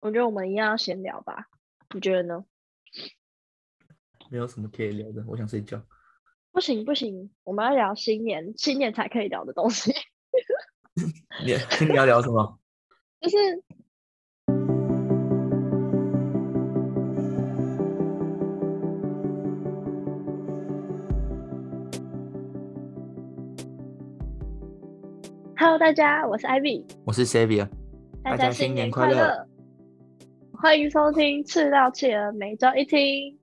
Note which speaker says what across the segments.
Speaker 1: 我觉得我们一样要闲聊吧，你觉得呢？
Speaker 2: 没有什么可以聊的，我想睡觉。
Speaker 1: 不行不行，我们要聊新年，新年才可以聊的东西。
Speaker 2: 你你要聊什么？
Speaker 1: 就是，Hello，大家，我是 Ivy，
Speaker 2: 我是 Savia，
Speaker 1: 大家新年快乐。欢迎收听《赤道企鹅》，每周一听。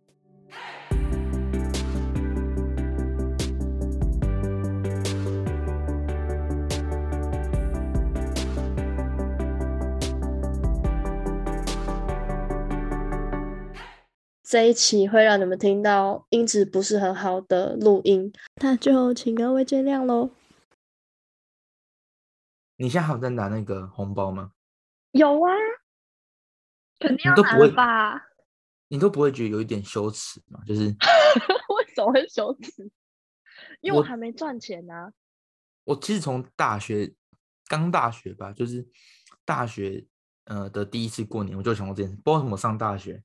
Speaker 1: 这一期会让你们听到音质不是很好的录音，那就请各位见谅喽。
Speaker 2: 你现在还有在拿那个红包吗？
Speaker 1: 有啊。肯定要拿吧？
Speaker 2: 你都不会觉得有一点羞耻吗？就是
Speaker 1: 为什么会羞耻？因为我还没赚钱呢、啊。
Speaker 2: 我其实从大学刚大学吧，就是大学呃的第一次过年，我就想过这件事。不知道为什么上大学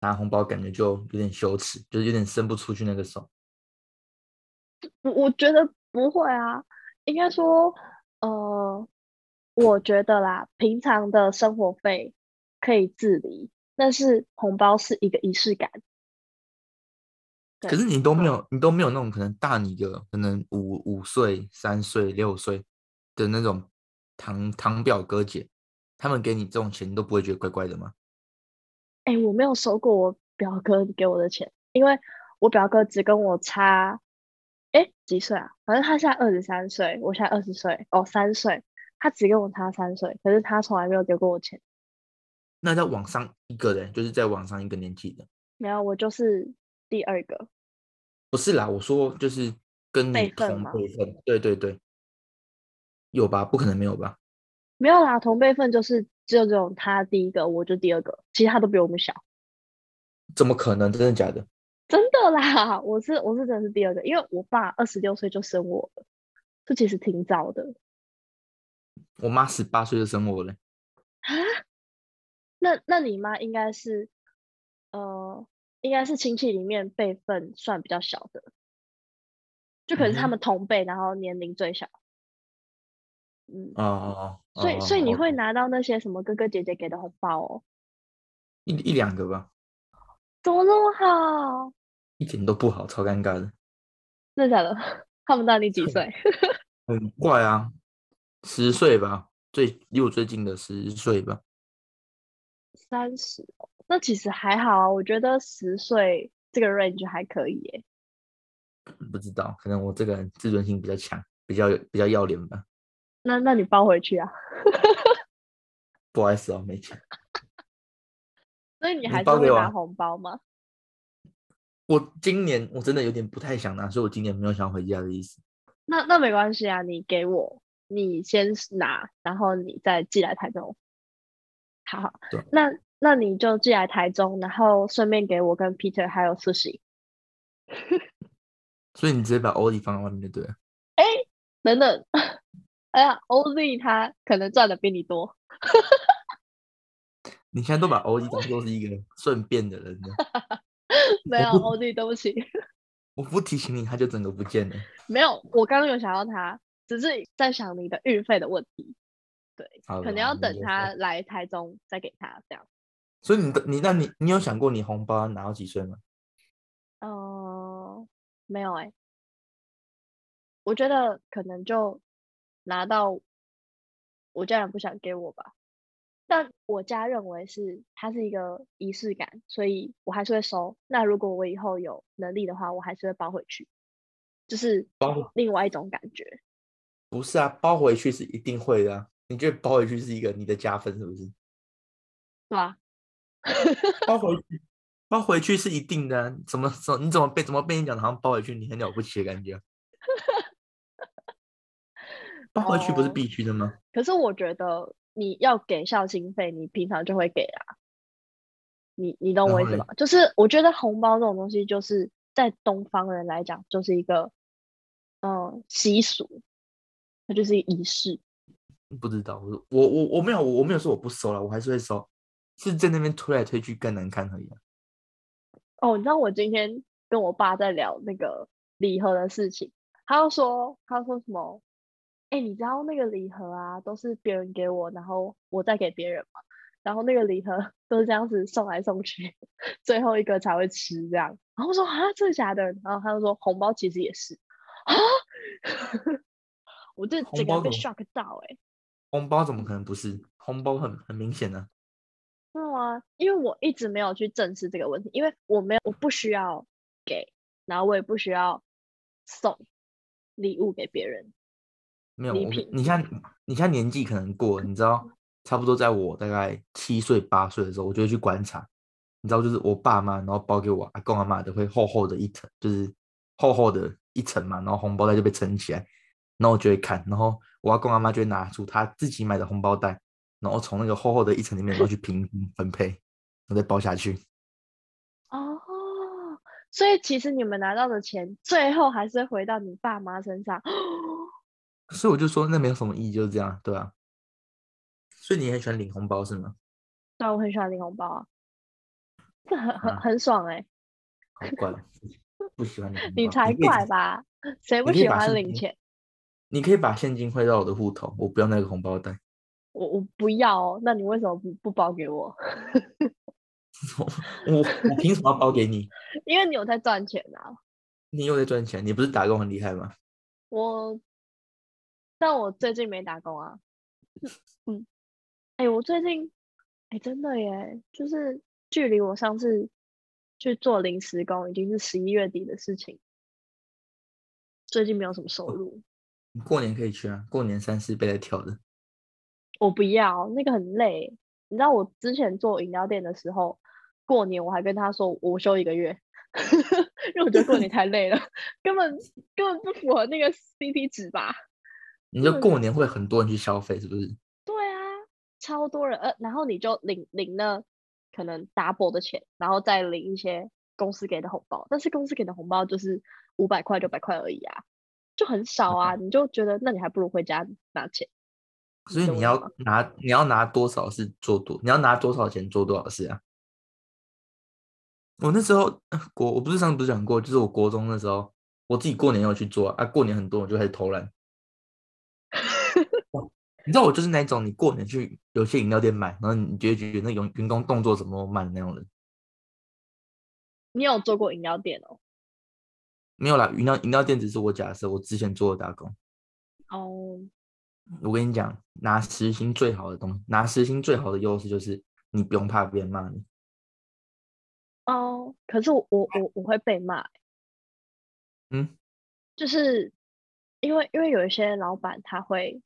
Speaker 2: 拿红包，感觉就有点羞耻，就是有点伸不出去那个手。
Speaker 1: 我我觉得不会啊，应该说呃，我觉得啦，平常的生活费。可以自理，但是红包是一个仪式感。
Speaker 2: 可是你都没有，你都没有那种可能大你个可能五五岁、三岁、六岁的那种堂堂表哥姐，他们给你这种钱，你都不会觉得怪怪的吗？
Speaker 1: 哎、欸，我没有收过我表哥给我的钱，因为我表哥只跟我差，哎、欸，几岁啊？反正他现在二十三岁，我现在二十岁，哦，三岁，他只跟我差三岁，可是他从来没有给过我钱。
Speaker 2: 那在网上一个人，就是在网上一个年纪的，
Speaker 1: 没有，我就是第二个。
Speaker 2: 不是啦，我说就是跟你同辈分，对对对，有吧？不可能没有吧？
Speaker 1: 没有啦，同辈分就是只有这种，他第一个，我就第二个，其他都比我们小。
Speaker 2: 怎么可能？真的假的？
Speaker 1: 真的啦，我是我是真的是第二个，因为我爸二十六岁就生我了，这其实挺早的。
Speaker 2: 我妈十八岁就生我了。
Speaker 1: 啊？那那你妈应该是，呃，应该是亲戚里面辈分算比较小的，就可能是他们同辈，嗯、然后年龄最小。嗯哦哦哦。所以所以你会拿到那些什么哥哥姐姐给的红包哦？
Speaker 2: 一一两个吧。
Speaker 1: 怎么那么好？
Speaker 2: 一点都不好，超尴尬的。
Speaker 1: 真的假的？他们大你几岁？
Speaker 2: 很怪啊，十岁吧，最离我最近的十岁吧。
Speaker 1: 三十，那其实还好啊，我觉得十岁这个 range 还可以耶。
Speaker 2: 不知道，可能我这个人自尊心比较强，比较比较要脸吧。
Speaker 1: 那那你包回去啊？
Speaker 2: 不好意思哦，没钱。
Speaker 1: 所以你还是会拿红包吗？
Speaker 2: 我，我今年我真的有点不太想拿，所以我今年没有想回家的意思。
Speaker 1: 那那没关系啊，你给我，你先拿，然后你再寄来台中。好，好，那那你就寄来台中，然后顺便给我跟 Peter 还有 Sushi。
Speaker 2: 所以你直接把 Oz 放在外面就对了。
Speaker 1: 哎，等等，哎呀，Oz 他可能赚的比你多。
Speaker 2: 你现在都把 Oz 当做是一个顺便的人了。
Speaker 1: 没有 Oz，对不起。
Speaker 2: 我不提醒你，他就整个不见了。
Speaker 1: 没有，我刚刚有想到他，只是在想你的运费的问题。对，可能要等他来台中再给他这样。
Speaker 2: 所以你的你那你你有想过你红包拿到几岁吗？
Speaker 1: 哦、呃，没有哎、欸，我觉得可能就拿到我家人不想给我吧，但我家认为是它是一个仪式感，所以我还是会收。那如果我以后有能力的话，我还是会包回去，就是包另外一种感觉。
Speaker 2: 不是啊，包回去是一定会的啊。你觉得包回去是一个你的加分，是不是？
Speaker 1: 是吧？
Speaker 2: 包回去，包回去是一定的啊。怎么怎么你怎么被怎么被你讲的好像包回去你很了不起的感觉？包回去不是必须的吗？哦，
Speaker 1: 可是我觉得你要给孝心费，你平常就会给啊。你你懂我意思吗？就是我觉得红包这种东西，就是在东方人来讲，就是一个嗯习俗，它就是仪式。
Speaker 2: 不知道，我我我没有我没有说我不收了，我还是会收，是在那边推来推去更难看而已。
Speaker 1: 哦，你知道我今天跟我爸在聊那个礼盒的事情，他又说，他说什么？哎、欸，你知道那个礼盒啊，都是别人给我，然后我再给别人嘛，然后那个礼盒 都是这样子送来送去，最后一个才会吃这样。然后我说啊，真的假的？然后他就说红包其实也是啊，我这整个被 shock 到哎、欸。
Speaker 2: 红包怎么可能不是？红包很很明显呢。
Speaker 1: 没有啊，因为我一直没有去正视这个问题，因为我没有，我不需要给，然后我也不需要送礼物给别人。
Speaker 2: 没有，你像你像年纪可能过，你知道，差不多在我大概七岁八岁的时候，我就会去观察，你知道，就是我爸妈然后包给我阿公阿妈的会厚厚的一层，就是厚厚的一层嘛，然后红包袋就被撑起来，然后我就会看，然后我阿公阿妈就会拿出他自己买的红包袋，然后从那个厚厚的一层里面，然后去 平均分配，然后再包下去。
Speaker 1: 哦，所以其实你们拿到的钱，最后还是回到你爸妈身上。
Speaker 2: 所以我就说那没有什么意义，就是这样，对啊。所以你很喜欢领红包是吗？
Speaker 1: 对啊，我很喜欢领红包啊，这 很很很爽哎、欸。
Speaker 2: 好怪，不喜欢领。
Speaker 1: 你才怪吧？谁不喜欢领钱？
Speaker 2: 你可以把现金汇到我的户头，我不要那个红包袋。
Speaker 1: 我我不要哦，那你为什么不不包给我？
Speaker 2: 我我我凭什么要包给你？
Speaker 1: 因为你有在赚钱啊。
Speaker 2: 你有在赚钱？你不是打工很厉害吗？
Speaker 1: 我。但我最近没打工啊，嗯，哎、欸，我最近，哎、欸，真的耶，就是距离我上次去做临时工已经是十一月底的事情，最近没有什么收入。
Speaker 2: 你过年可以去啊，过年三四倍在跳的。
Speaker 1: 我不要，那个很累。你知道我之前做饮料店的时候，过年我还跟他说我休一个月，因为我觉得过年太累了，根本根本不符合那个 CP 值吧。
Speaker 2: 你就过年会很多人去消费，是不是？
Speaker 1: 对啊，超多人，呃，然后你就领领了可能 double 的钱，然后再领一些公司给的红包，但是公司给的红包就是五百块、六百块而已啊，就很少啊，嗯、你就觉得那你还不如回家拿钱。
Speaker 2: 所以你要拿你要拿多少是做多，你要拿多少钱做多少事啊？我那时候国我不是上次不是讲过，就是我国中的时候，我自己过年要去做啊，过年很多我就开始偷懒。你知道我就是那种，你过年去有些饮料店买，然后你觉得觉得那员员工动作怎么慢的那种人。
Speaker 1: 你有做过饮料店哦？
Speaker 2: 没有啦，饮料饮料店只是我假设，我之前做的打工。
Speaker 1: 哦。Oh.
Speaker 2: 我跟你讲，拿时薪最好的东西，拿时薪最好的优势就是你不用怕别人骂你。
Speaker 1: 哦，oh, 可是我我我我会被骂。
Speaker 2: 嗯。就是
Speaker 1: 因为因为有一些老板他会。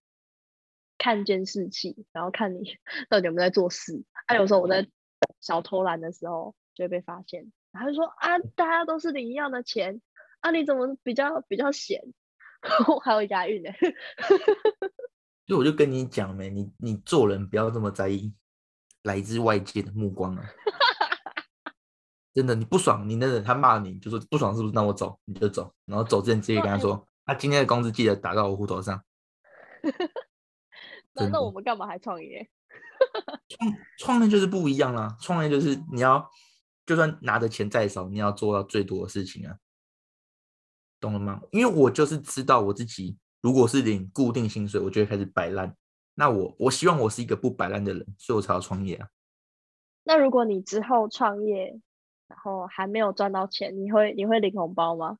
Speaker 1: 看监视器，然后看你 到底有没有在做事。啊，有时候我在小偷懒的时候就会被发现，他就说啊，大家都是领一样的钱，啊，你怎么比较比较闲？还有押韵呢。
Speaker 2: 所以我就跟你讲没，你你做人不要这么在意来自外界的目光啊。真的，你不爽，你那个他骂你，就说不爽是不是？那我走，你就走，然后走之前直接跟他说，他今天的工资记得打到我户头上。
Speaker 1: 那那我们干嘛还创业？
Speaker 2: 创创业就是不一样啦，创业就是你要就算拿的钱再少，你要做到最多的事情啊，懂了吗？因为我就是知道我自己，如果是领固定薪水，我就会开始摆烂。那我我希望我是一个不摆烂的人，所以我才要创业啊。
Speaker 1: 那如果你之后创业，然后还没有赚到钱，你会你会领红包吗？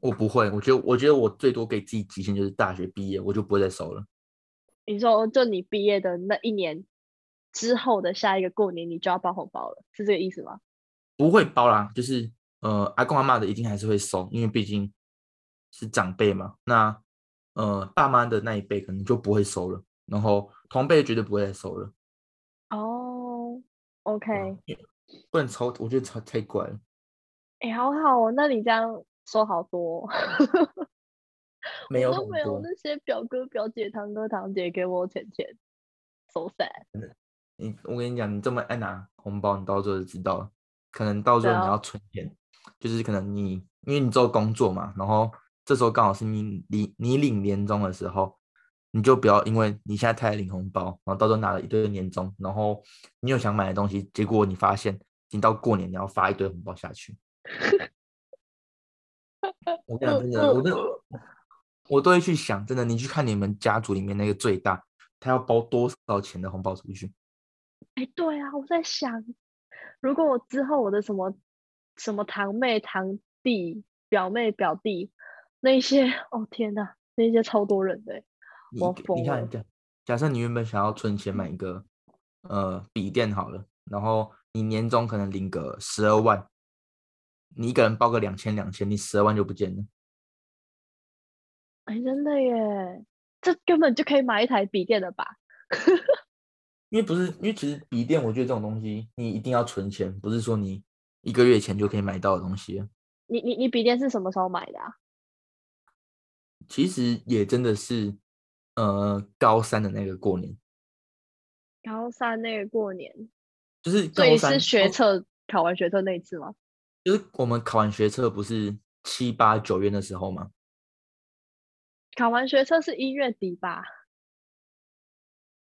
Speaker 2: 我不会，我觉得我觉得我最多给自己极限就是大学毕业，我就不会再收了。
Speaker 1: 你说，就你毕业的那一年之后的下一个过年，你就要包红包了，是这个意思吗？
Speaker 2: 不会包啦，就是呃，阿公阿妈的一定还是会收，因为毕竟是长辈嘛。那呃，爸妈的那一辈可能就不会收了，然后同辈绝对不会再收了。
Speaker 1: 哦，OK，
Speaker 2: 不能抽，我觉得抽太怪了。
Speaker 1: 哎、欸，好好哦，那你这样收好多。
Speaker 2: 没有
Speaker 1: 都没有那些表哥表姐堂哥堂姐给我钱钱，so sad。
Speaker 2: 你我跟你讲，你这么爱拿红包，你到时候就知道了。可能到时候你要存钱，啊、就是可能你因为你做工作嘛，然后这时候刚好是你你你领年终的时候，你就不要因为你现在太领红包，然后到时候拿了一堆年终，然后你有想买的东西，结果你发现，你到过年你要发一堆红包下去。我跟你讲真的，我都我都会去想，真的，你去看你们家族里面那个最大，他要包多少钱的红包出去？
Speaker 1: 哎，对啊，我在想，如果我之后我的什么什么堂妹、堂弟、表妹、表弟那些，哦天哪，那些超多人的，我疯了。
Speaker 2: 你看，假假设你原本想要存钱买一个呃笔电好了，然后你年终可能领个十二万。你一个人包个两千两千，你十二万就不见了。
Speaker 1: 哎，真的耶，这根本就可以买一台笔电了吧？
Speaker 2: 因为不是，因为其实笔电，我觉得这种东西你一定要存钱，不是说你一个月前就可以买到的东西。
Speaker 1: 你你你笔电是什么时候买的啊？
Speaker 2: 其实也真的是，呃，高三的那个过年。
Speaker 1: 高三那个过年，
Speaker 2: 就是
Speaker 1: 所以是学测考完学测那一次吗？
Speaker 2: 就是我们考完学测不是七八九月的时候吗？
Speaker 1: 考完学测是一月底吧？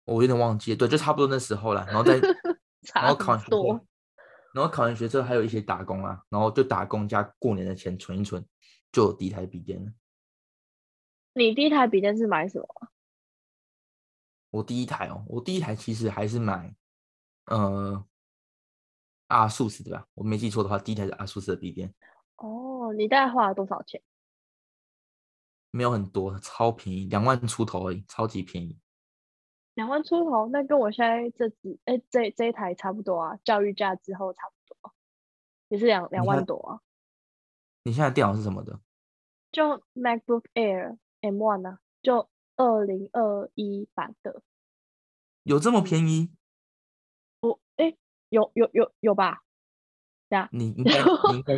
Speaker 2: 我有点忘记，对，就差不多那时候了。然后再，然后考完学测，然后考完学测还有一些打工啊，然后就打工加过年的钱存一存，就有第一台笔电了。
Speaker 1: 你第一台笔电是买什么？
Speaker 2: 我第一台哦，我第一台其实还是买，呃。阿数斯对吧？我没记错的话，第一台是阿数斯的笔电。
Speaker 1: 哦，你大概花了多少钱？
Speaker 2: 没有很多，超便宜，两万出头而已，超级便宜。
Speaker 1: 两万出头，那跟我现在这支哎这这一台差不多啊，教育价之后差不多，也是两两万多啊。
Speaker 2: 你现在电脑是什么的？
Speaker 1: 就 MacBook Air M1 啊，就二零二一版的。
Speaker 2: 有这么便宜？
Speaker 1: 我哎。有有有有吧？对啊，
Speaker 2: 你应该你应该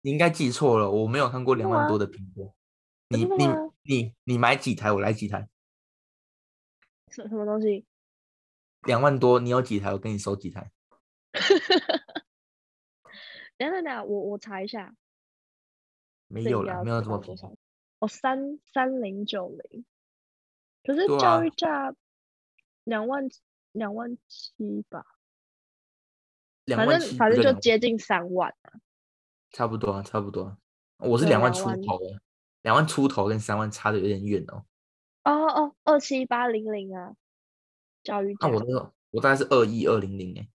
Speaker 2: 你应该记错了，我没有看过两万多的苹果。你你你你买几台，我来几台。
Speaker 1: 什什么东西？
Speaker 2: 两万多，你有几台，我给你收几台。
Speaker 1: 等等等，我我查一下。
Speaker 2: 没有了，没有这么便宜。
Speaker 1: 哦，三三零九零，可是教育价两万两万七吧。反正反正就接近三万啊，
Speaker 2: 差不多啊，差不多。我是两万出头的，两万出头跟三万差的有点远哦。
Speaker 1: 哦哦，二七八零零啊，教育。
Speaker 2: 那我那个我大概是二一二零零哎。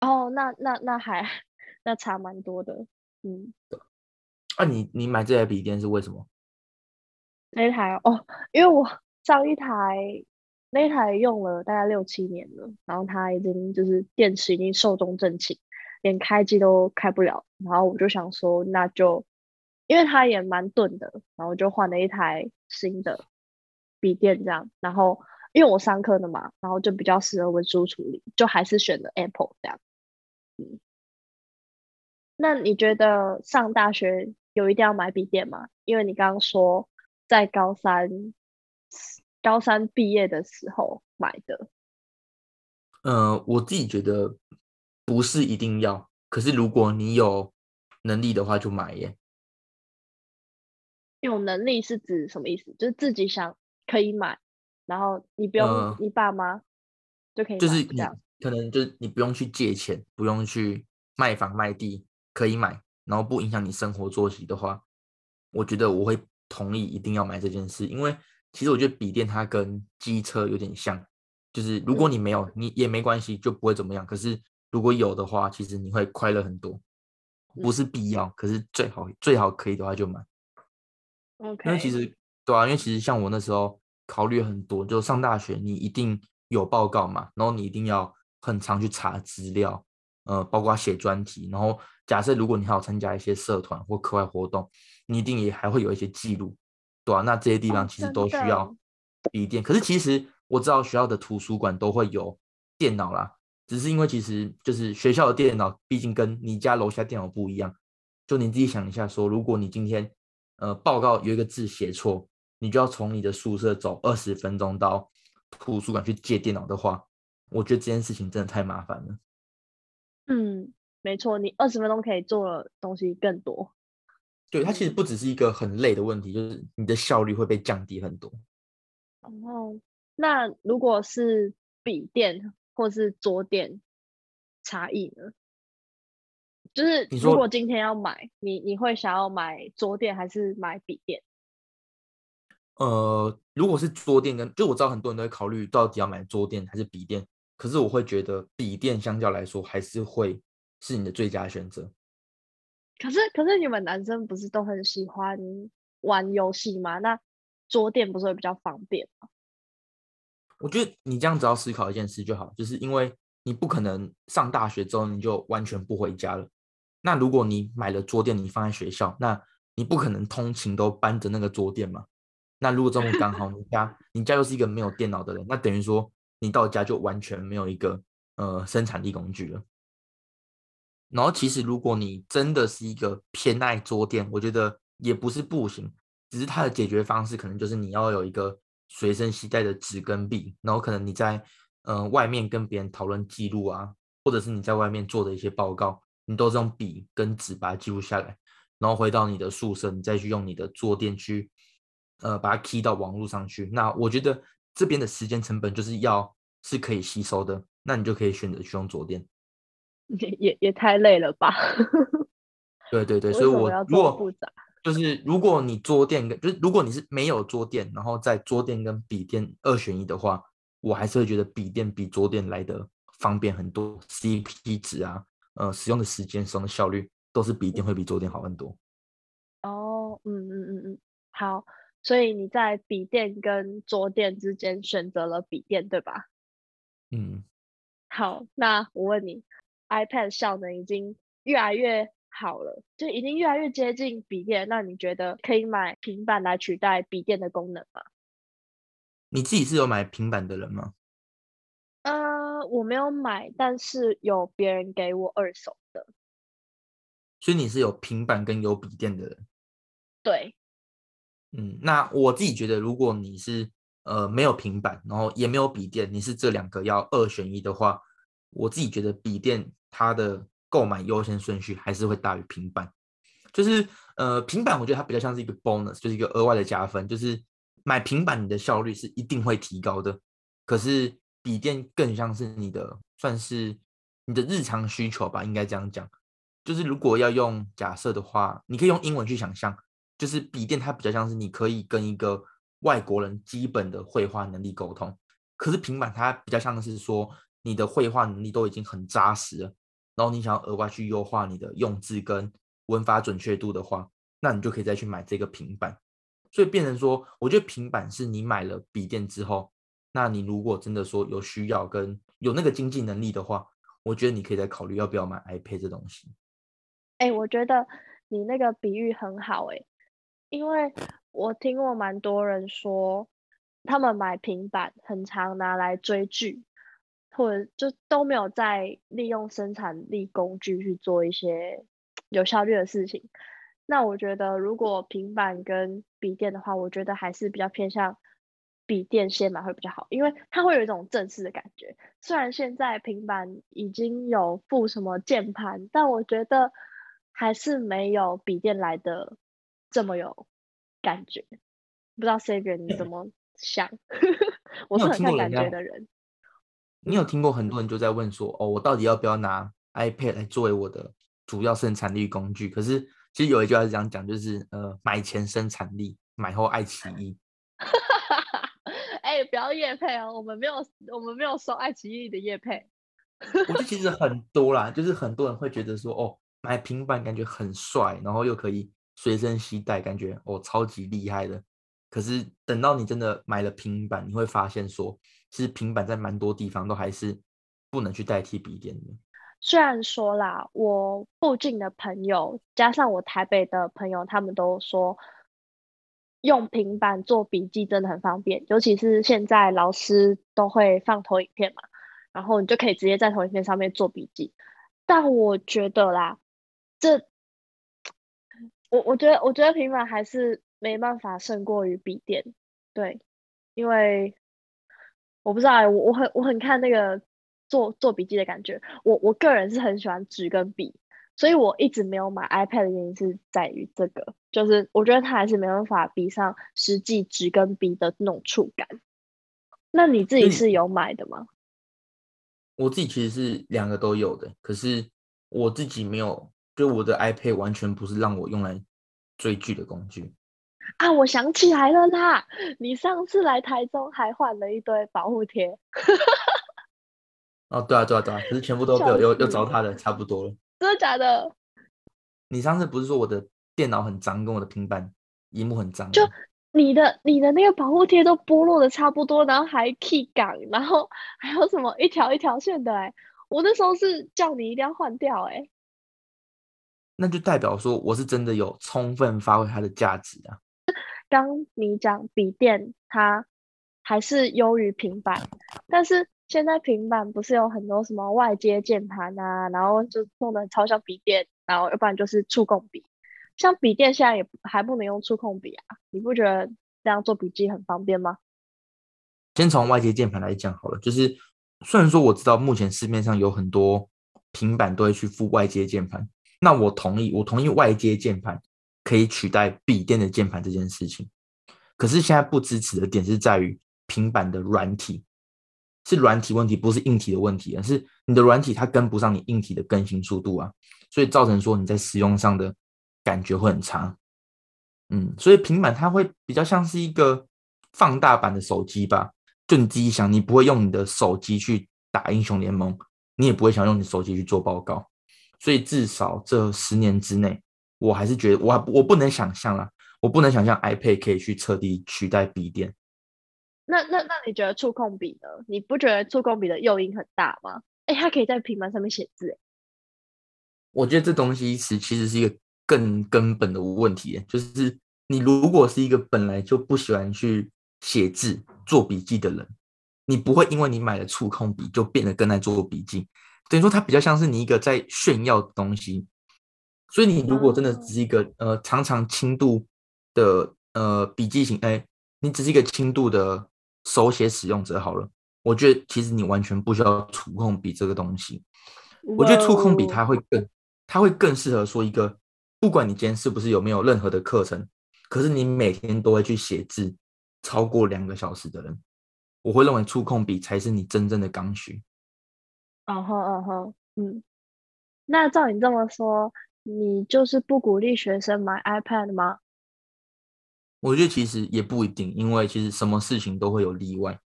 Speaker 1: 哦，那那那还 那差蛮多的，嗯。
Speaker 2: 啊，你你买这台笔电是为什么？
Speaker 1: 那一台哦，因为我上一台。那一台用了大概六七年了，然后它已经就是电池已经寿终正寝，连开机都开不了。然后我就想说，那就因为它也蛮钝的，然后就换了一台新的笔电这样。然后因为我上课的嘛，然后就比较适合文书处理，就还是选了 Apple 这样。嗯，那你觉得上大学有一定要买笔电吗？因为你刚刚说在高三。高三毕业的时候买的，
Speaker 2: 呃，我自己觉得不是一定要，可是如果你有能力的话，就买耶。
Speaker 1: 有能力是指什么意思？就是自己想可以买，然后你不用、呃、你爸妈就可以，
Speaker 2: 就是你可能就是你不用去借钱，不用去卖房卖地，可以买，然后不影响你生活作息的话，我觉得我会同意一定要买这件事，因为。其实我觉得笔电它跟机车有点像，就是如果你没有，你也没关系，就不会怎么样。可是如果有的话，其实你会快乐很多。不是必要，可是最好最好可以的话就买。
Speaker 1: OK。
Speaker 2: 因为其实对啊，因为其实像我那时候考虑很多，就上大学你一定有报告嘛，然后你一定要很常去查资料，呃，包括写专题。然后假设如果你还有参加一些社团或课外活动，你一定也还会有一些记录。对啊，那这些地方其实都需要笔电。哦、可是其实我知道学校的图书馆都会有电脑啦，只是因为其实就是学校的电脑，毕竟跟你家楼下电脑不一样。就你自己想一下说，说如果你今天呃报告有一个字写错，你就要从你的宿舍走二十分钟到图书馆去借电脑的话，我觉得这件事情真的太麻烦了。
Speaker 1: 嗯，没错，你二十分钟可以做的东西更多。
Speaker 2: 对，它其实不只是一个很累的问题，就是你的效率会被降低很多。
Speaker 1: 然后，那如果是笔电或是桌垫差异呢？就是如果今天要买，你你会想要买桌垫还是买笔电？
Speaker 2: 呃，如果是桌垫跟，就我知道很多人都会考虑到底要买桌垫还是笔电，可是我会觉得笔电相较来说还是会是你的最佳选择。
Speaker 1: 可是可是你们男生不是都很喜欢玩游戏吗？那桌垫不是会比较方便吗？
Speaker 2: 我觉得你这样只要思考一件事就好，就是因为你不可能上大学之后你就完全不回家了。那如果你买了桌垫，你放在学校，那你不可能通勤都搬着那个桌垫嘛？那如果这么刚好，你家你家又是一个没有电脑的人，那等于说你到家就完全没有一个呃生产力工具了。然后其实如果你真的是一个偏爱桌垫，我觉得也不是不行，只是它的解决方式可能就是你要有一个随身携带的纸跟笔，然后可能你在呃外面跟别人讨论记录啊，或者是你在外面做的一些报告。你都是用笔跟纸把它记录下来，然后回到你的宿舍，你再去用你的桌垫去，呃，把它 key 到网络上去。那我觉得这边的时间成本就是要是可以吸收的，那你就可以选择去用桌垫。
Speaker 1: 也也也太累了吧？
Speaker 2: 对 对对，所以我如果就 是如果你桌垫跟就是如果你是没有桌垫，然后在桌垫跟笔垫二选一的话，我还是会觉得笔垫比桌垫来的方便很多，CP 值啊。呃，使用的时间、使用的效率都是笔垫会比桌垫好很多。
Speaker 1: 哦，嗯嗯嗯嗯，好，所以你在笔垫跟桌垫之间选择了笔垫，对吧？
Speaker 2: 嗯，
Speaker 1: 好，那我问你，iPad 效能已经越来越好了，就已经越来越接近笔电，那你觉得可以买平板来取代笔电的功能吗？
Speaker 2: 你自己是有买平板的人吗？
Speaker 1: 呃，我没有买，但是有别人给我二手的。
Speaker 2: 所以你是有平板跟有笔电的人？
Speaker 1: 对。
Speaker 2: 嗯，那我自己觉得，如果你是呃没有平板，然后也没有笔电，你是这两个要二选一的话，我自己觉得笔电它的购买优先顺序还是会大于平板。就是呃平板，我觉得它比较像是一个 bonus，就是一个额外的加分。就是买平板，你的效率是一定会提高的。可是。笔电更像是你的，算是你的日常需求吧，应该这样讲。就是如果要用假设的话，你可以用英文去想象，就是笔电它比较像是你可以跟一个外国人基本的绘画能力沟通，可是平板它比较像是说你的绘画能力都已经很扎实了，然后你想要额外去优化你的用字跟文法准确度的话，那你就可以再去买这个平板。所以变成说，我觉得平板是你买了笔电之后。那你如果真的说有需要跟有那个经济能力的话，我觉得你可以再考虑要不要买 iPad 这东西。
Speaker 1: 哎、我觉得你那个比喻很好哎、因为我听过蛮多人说，他们买平板很常拿来追剧，或者就都没有在利用生产力工具去做一些有效率的事情。那我觉得如果平板跟笔电的话，我觉得还是比较偏向。笔电先买会比较好，因为它会有一种正式的感觉。虽然现在平板已经有附什么键盘，但我觉得还是没有笔电来的这么有感觉。不知道 Xavier 你怎么想？我是很看感觉的人。
Speaker 2: 你有听过很多人就在问说：“哦，我到底要不要拿 iPad 来作为我的主要生产力工具？”可是其实有一句话是这样讲，就是呃，买前生产力，买后爱奇艺。
Speaker 1: 哎、欸，不要业配哦，我们没有，我们没有收爱奇艺的业配。
Speaker 2: 我觉得其实 很多啦，就是很多人会觉得说，哦，买平板感觉很帅，然后又可以随身携带，感觉哦超级厉害的。可是等到你真的买了平板，你会发现说，其实平板在蛮多地方都还是不能去代替笔电的。
Speaker 1: 虽然说啦，我附近的朋友加上我台北的朋友，他们都说。用平板做笔记真的很方便，尤其是现在老师都会放投影片嘛，然后你就可以直接在投影片上面做笔记。但我觉得啦，这我我觉得我觉得平板还是没办法胜过于笔电，对，因为我不知道欸，我我很我很看那个做做笔记的感觉，我我个人是很喜欢纸跟笔。所以我一直没有买 iPad 的原因是在于这个，就是我觉得它还是没办法比上实际纸跟笔的那种触感。那你自己是有买的吗？
Speaker 2: 我自己其实是两个都有的，可是我自己没有，就我的 iPad 完全不是让我用来追剧的工具。
Speaker 1: 啊，我想起来了啦！你上次来台中还换了一堆保护贴。
Speaker 2: 哦，对啊，对啊，对啊，可是全部都被我又又糟蹋的差不多了。
Speaker 1: 真的假的？
Speaker 2: 你上次不是说我的电脑很脏，跟我的平板荧幕很脏？
Speaker 1: 就你的你的那个保护贴都剥落的差不多，然后还 key 港，然后还有什么一条一条线的哎，我那时候是叫你一定要换掉哎。
Speaker 2: 那就代表说我是真的有充分发挥它的价值啊。
Speaker 1: 刚你讲笔电它还是优于平板，但是现在平板不是有很多什么外接键盘啊，然后就弄得超像笔电，然后要不然就是触控笔。像笔电现在也还不能用触控笔啊，你不觉得这样做笔记很方便吗？
Speaker 2: 先从外接键盘来讲好了，就是虽然说我知道目前市面上有很多平板都会去附外接键盘，那我同意，我同意外接键盘。可以取代笔电的键盘这件事情，可是现在不支持的点是在于平板的软体，是软体问题，不是硬体的问题，而是你的软体它跟不上你硬体的更新速度啊，所以造成说你在使用上的感觉会很差。嗯，所以平板它会比较像是一个放大版的手机吧，就你自己想，你不会用你的手机去打英雄联盟，你也不会想用你手机去做报告，所以至少这十年之内。我还是觉得我还我不能想象啦，我不能想象 iPad 可以去彻底取代笔电。
Speaker 1: 那那那你觉得触控笔呢？你不觉得触控笔的诱因很大吗？哎，它可以在平板上面写字。
Speaker 2: 我觉得这东西是其实是一个更根本的问题，就是你如果是一个本来就不喜欢去写字、做笔记的人，你不会因为你买了触控笔就变得更爱做笔记。等于说它比较像是你一个在炫耀的东西。所以你如果真的只是一个呃常常轻度的呃笔记型，哎，你只是一个轻度的手写使用者好了，我觉得其实你完全不需要触控笔这个东西。我觉得触控笔它会更，它会更适合说一个，不管你今天是不是有没有任何的课程，可是你每天都会去写字超过两个小时的人，我会认为触控笔才是你真正的刚需。
Speaker 1: 哦吼哦吼，嗯，那照你这么说。你就是不鼓励学生买 iPad 吗？
Speaker 2: 我觉得其实也不一定，因为其实什么事情都会有例外。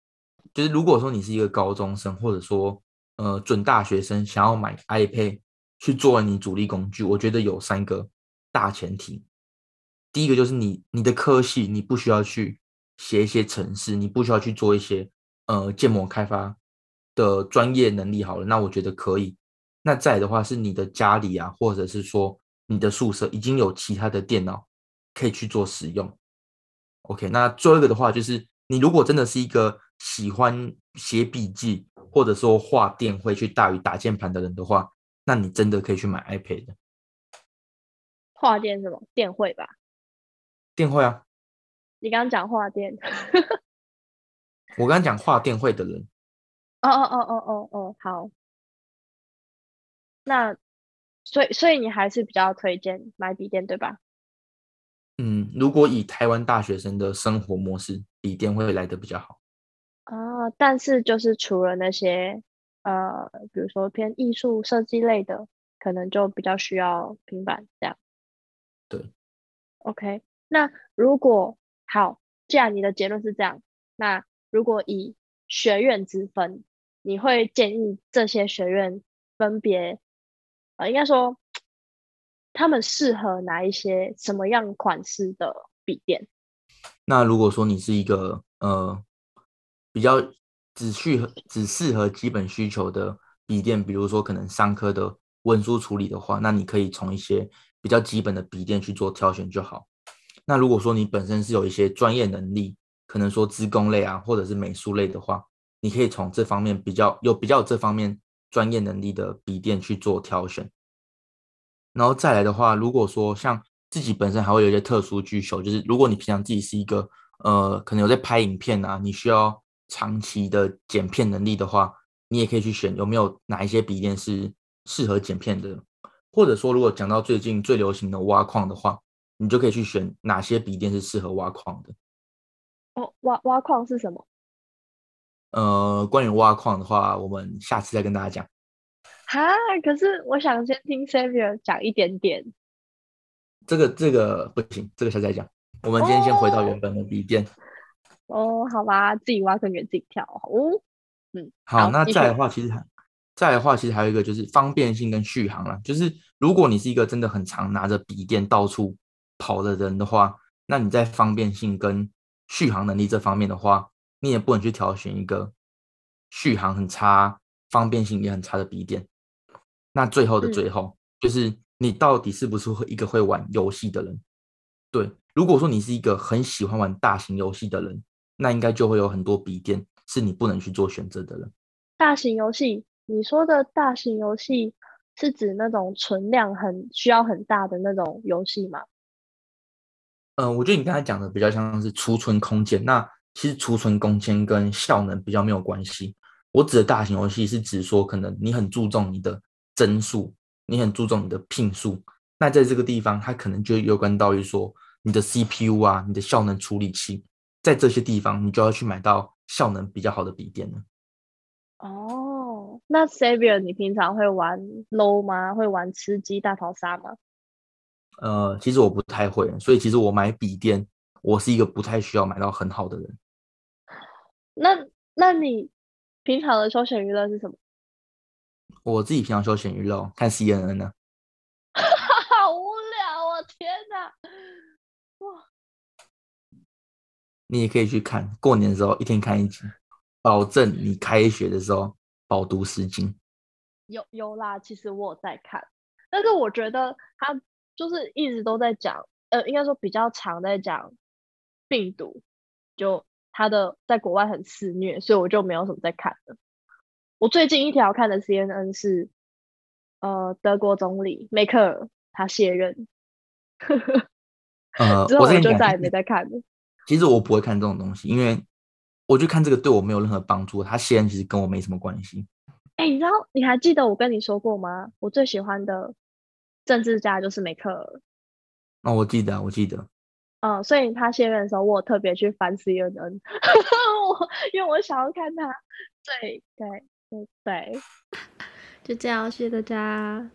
Speaker 2: 就是如果说你是一个高中生，或者说呃准大学生，想要买 iPad 去作为你主力工具，我觉得有三个大前提。第一个就是你你的科系你不需要去写一些程式，你不需要去做一些呃建模开发的专业能力。好了，那我觉得可以。那再的话是你的家里啊，或者是说你的宿舍已经有其他的电脑可以去做使用。OK，那最后一个的话就是你如果真的是一个喜欢写笔记或者说画电绘去大于打键盘的人的话，那你真的可以去买 iPad 的。
Speaker 1: 画电什么？电绘吧？
Speaker 2: 电绘啊。
Speaker 1: 你刚刚讲画电。
Speaker 2: 我刚刚讲画电绘的人。
Speaker 1: 哦哦哦哦哦哦，好。那，所以所以你还是比较推荐买笔电，对吧？
Speaker 2: 嗯，如果以台湾大学生的生活模式，笔电会来的比较好。
Speaker 1: 啊，但是就是除了那些呃，比如说偏艺术设计类的，可能就比较需要平板这样。
Speaker 2: 对。
Speaker 1: OK，那如果好，既然你的结论是这样，那如果以学院之分，你会建议这些学院分别？呃，应该说，他们适合哪一些什么样款式的笔电？
Speaker 2: 那如果说你是一个呃比较只适合只适合基本需求的笔电，比如说可能商科的文书处理的话，那你可以从一些比较基本的笔电去做挑选就好。那如果说你本身是有一些专业能力，可能说资工类啊，或者是美术类的话，你可以从这方面比较有比较这方面。专业能力的笔电去做挑选，然后再来的话，如果说像自己本身还会有一些特殊需求，就是如果你平常自己是一个呃，可能有在拍影片啊，你需要长期的剪片能力的话，你也可以去选有没有哪一些笔电是适合剪片的，或者说如果讲到最近最流行的挖矿的话，你就可以去选哪些笔电是适合挖矿的。
Speaker 1: 哦，挖挖矿是什么？
Speaker 2: 呃，关于挖矿的话，我们下次再跟大家讲。
Speaker 1: 哈，可是我想先听 Xavier 讲一点点。
Speaker 2: 这个这个不行，这个下次再讲。我们今天先回到原本的笔电。
Speaker 1: 哦，哦，好吧，自己挖坑给自己跳。哦，嗯，
Speaker 2: 好，好，那再来的话，其实还再来的话，其实还有一个就是方便性跟续航啦。就是如果你是一个真的很常拿着笔电到处跑的人的话，那你在方便性跟续航能力这方面的话，你也不能去挑选一个续航很差、方便性也很差的笔电。那最后的最后，嗯、就是你到底是不是会一个会玩游戏的人？对，如果说你是一个很喜欢玩大型游戏的人，那应该就会有很多笔电是你不能去做选择的人。
Speaker 1: 大型游戏，你说的大型游戏是指那种存量很需要很大的那种游戏吗？
Speaker 2: 嗯、呃，我觉得你刚才讲的比较像是储存空间。那其实储存空间跟效能比较没有关系。我指的大型游戏是指说，可能你很注重你的。帧数，你很注重你的聘数，那在这个地方，它可能就有关到于说你的 CPU 啊，你的效能处理器，在这些地方，你就要去买到效能比较好的笔电了。
Speaker 1: 哦，那 Savior 你平常会玩 low 吗？会玩吃鸡大逃杀吗？
Speaker 2: 呃，其实我不太会，所以其实我买笔电，我是一个不太需要买到很好的人。
Speaker 1: 那那你平常的休闲娱乐是什么？
Speaker 2: 我自己平常休闲娱乐看 CNN 呢，
Speaker 1: 好无聊啊！天哪，哇！
Speaker 2: 你也可以去看，过年的时候一天看一集，保证你开学的时候饱读诗经。
Speaker 1: 有有啦，其实我有在看，但是我觉得他就是一直都在讲，呃，应该说比较常在讲病毒，就他的在国外很肆虐，所以我就没有什么在看的。我最近一条看的 CNN 是，呃，德国总理梅克尔他卸任，
Speaker 2: 呃，
Speaker 1: 之后我就再也没再看了。
Speaker 2: 其实我不会看这种东西，因为我就看这个对我没有任何帮助。他卸任其实跟我没什么关系。
Speaker 1: 哎、欸，你知道你还记得我跟你说过吗？我最喜欢的政治家就是梅克尔。
Speaker 2: 哦，我记得，我记得。
Speaker 1: 嗯，所以他卸任的时候，我特别去翻 CNN，我因为我想要看他。对对。对，就这样，谢谢大家。